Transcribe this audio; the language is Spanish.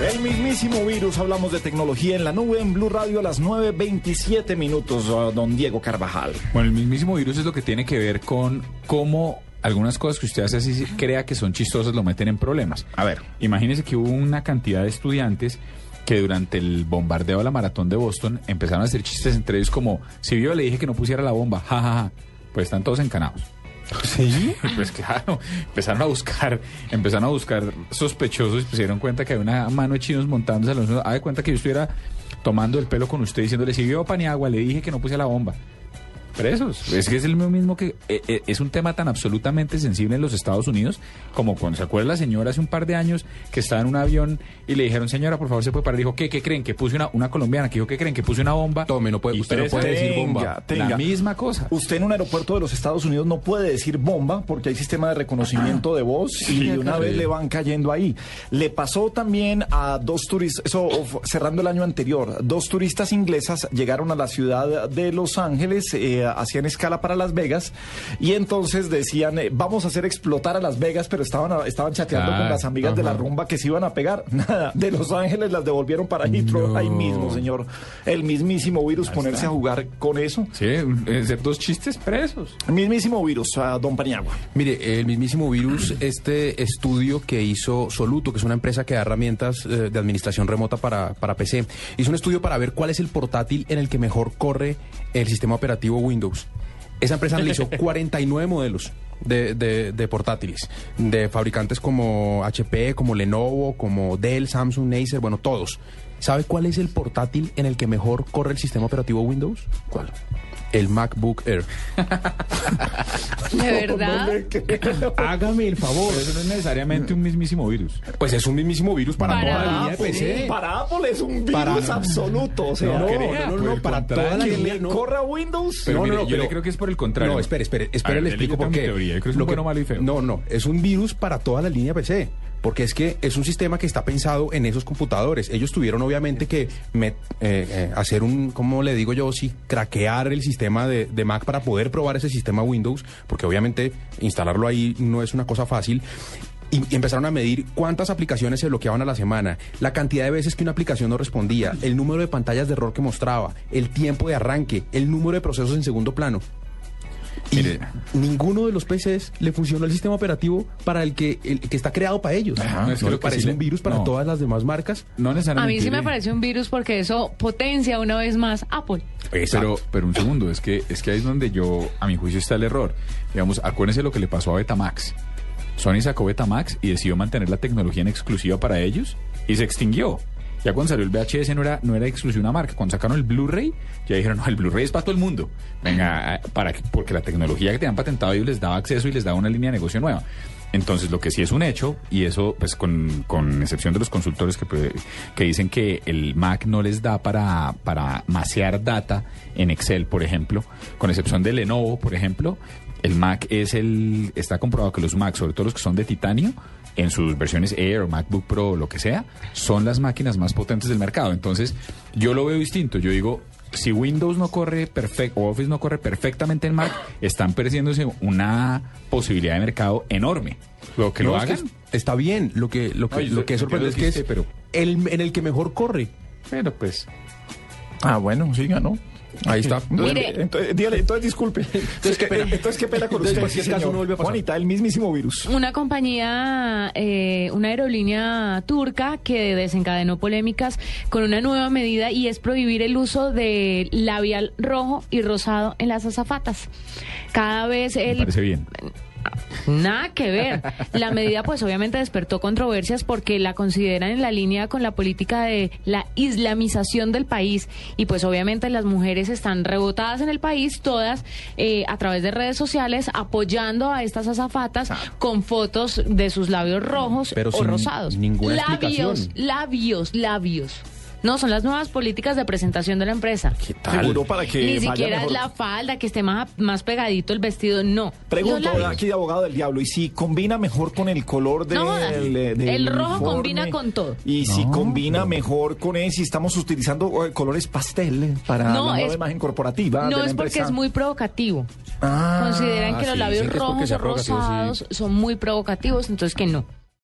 El mismísimo virus, hablamos de tecnología en la nube en Blue Radio a las 9.27 minutos, uh, don Diego Carvajal. Bueno, el mismísimo virus es lo que tiene que ver con cómo algunas cosas que usted hace así crea que son chistosas lo meten en problemas. A ver. Imagínese que hubo una cantidad de estudiantes que durante el bombardeo a la maratón de Boston empezaron a hacer chistes entre ellos como, si yo le dije que no pusiera la bomba, jajaja, ja, ja. pues están todos encanados. ¿Sí? Pues claro, empezaron a buscar, empezaron a buscar sospechosos y se dieron cuenta que había una mano de chinos montándose a los... Ah, de cuenta que yo estuviera tomando el pelo con usted diciéndole, si vio Paniagua, le dije que no pusiera la bomba presos. Es que es el mismo que eh, eh, es un tema tan absolutamente sensible en los Estados Unidos como cuando se acuerda la señora hace un par de años que estaba en un avión y le dijeron, señora, por favor, se puede parar. Dijo, ¿qué, qué creen? Que puse una, una colombiana que dijo, ¿qué creen? Que puse una bomba. Tome, no puede, usted no puede decir bomba. Tenga. La misma cosa. Usted en un aeropuerto de los Estados Unidos no puede decir bomba porque hay sistema de reconocimiento de voz y de una vez le van cayendo ahí. Le pasó también a dos turistas, eso cerrando el año anterior, dos turistas inglesas llegaron a la ciudad de Los Ángeles, eh, hacían escala para Las Vegas y entonces decían, eh, vamos a hacer explotar a Las Vegas, pero estaban, estaban chateando Ah, con las amigas de la rumba que se iban a pegar. Nada, de Los Ángeles las devolvieron para Heathrow ahí mismo, señor. El mismísimo virus ponerse a jugar con eso. Sí, dos chistes presos. El mismísimo virus, a Don Paniagua. Mire, el mismísimo virus, este estudio que hizo Soluto, que es una empresa que da herramientas eh, de administración remota para, para PC, hizo un estudio para ver cuál es el portátil en el que mejor corre el sistema operativo Windows. Esa empresa analizó 49 modelos de, de- de portátiles, de fabricantes como HP, como Lenovo, como Dell, Samsung, Acer, bueno, todos. ¿Sabe cuál es el portátil en el que mejor corre el sistema operativo Windows? ¿Cuál? El MacBook Air. ¿De verdad? Hágame el favor. Pero eso no es necesariamente un mismísimo virus. Pues es un mismísimo virus para, Para toda la línea de. PC. Para Apple es un virus Para- absoluto. O sea, No, no, no, no, para toda la línea. le no. corra Windows. Pero No, mire, no, no, yo le creo que es por el contrario. No, espere, espere, espere, ver, le explico por qué. teoría, yo creo que es Lo un bueno, malo y feo. No, no, es un virus para toda la línea PC. Porque es que es un sistema que está pensado en esos computadores. Ellos tuvieron obviamente que met- eh, eh, hacer un, ¿cómo le digo yo? Sí, craquear el sistema de, Mac para poder probar ese sistema Windows, porque obviamente instalarlo ahí no es una cosa fácil. Y empezaron a medir cuántas aplicaciones se bloqueaban a la semana, la cantidad de veces que una aplicación no respondía, el número de pantallas de error que mostraba, el tiempo de arranque, el número de procesos en segundo plano. Y Mire. ninguno de los PCs le funcionó el sistema operativo para el que, el que está creado para ellos. Ajá, no es que le lo que parece sí le- un virus para no. todas las demás marcas. No A necesariamente. mí sí me parece un virus porque eso potencia una vez más Apple. Pero, pero un segundo, es que, es que ahí es donde yo, a mi juicio, está el error. Digamos, acuérdense lo que le pasó a Betamax. Sony sacó Betamax y decidió mantener la tecnología en exclusiva para ellos y se extinguió. Ya cuando salió el VHS no era, no era exclusiva una marca. Cuando sacaron el Blu-ray, ya dijeron, no, el Blu-ray es para todo el mundo. Venga, eh, para que- porque la tecnología que tenían patentado ellos les daba acceso y les daba una línea de negocio nueva. Entonces, lo que sí es un hecho, y eso, pues, con, con excepción de los consultores que, pues, que dicen que el Mac no les da para, para data en Excel, por ejemplo, con excepción de Lenovo, por ejemplo, el Mac es el, está comprobado que los Macs, sobre todo los que son de titanio, en sus versiones Air o MacBook Pro o lo que sea, son las máquinas más potentes del mercado. Entonces, yo lo veo distinto. Yo digo, si Windows no corre perfecto, o Office no corre perfectamente en Mac, están perdiéndose una posibilidad de mercado enorme. Lo que No, lo es que hagan. está bien. Lo que, lo que, No, yo lo que es sorprendente es que es pero- el, en el que mejor corre. Pero pues. Ah, bueno, sí ganó. Ahí está. Mire. Entonces, dígale, entonces disculpe. Entonces, ¿qué pena, entonces, ¿qué pena con Entonces, usted? cualquier sí, caso no vuelve a pasar. Juanita, el mismísimo virus. Una compañía, eh, una aerolínea turca que desencadenó polémicas con una nueva medida y es prohibir el uso de labial rojo y rosado en las azafatas. Cada vez Me el... parece bien. Nada que ver. La medida pues obviamente despertó controversias porque la consideran en la línea con la política de la islamización del país y pues obviamente las mujeres están rebotadas en el país todas eh, a través de redes sociales apoyando a estas azafatas con fotos de sus labios rojos Pero o rosados. ninguna labios, labios, labios. No, son las nuevas políticas de presentación de la empresa. Seguro para que Ni siquiera mejor. es la falda, que esté más, más pegadito el vestido, no. Pregunto aquí de abogado del diablo, ¿y si combina mejor con el color del, No jodas. de- del El rojo uniforme? combina con todo. Y si combina mejor con él, si estamos utilizando eh, colores pastel para No, la nueva es- imagen corporativa de No la es porque empresa. es muy provocativo. Ah, Consideran que sí, los labios rojos o sí. rosados son muy provocativos, entonces que no.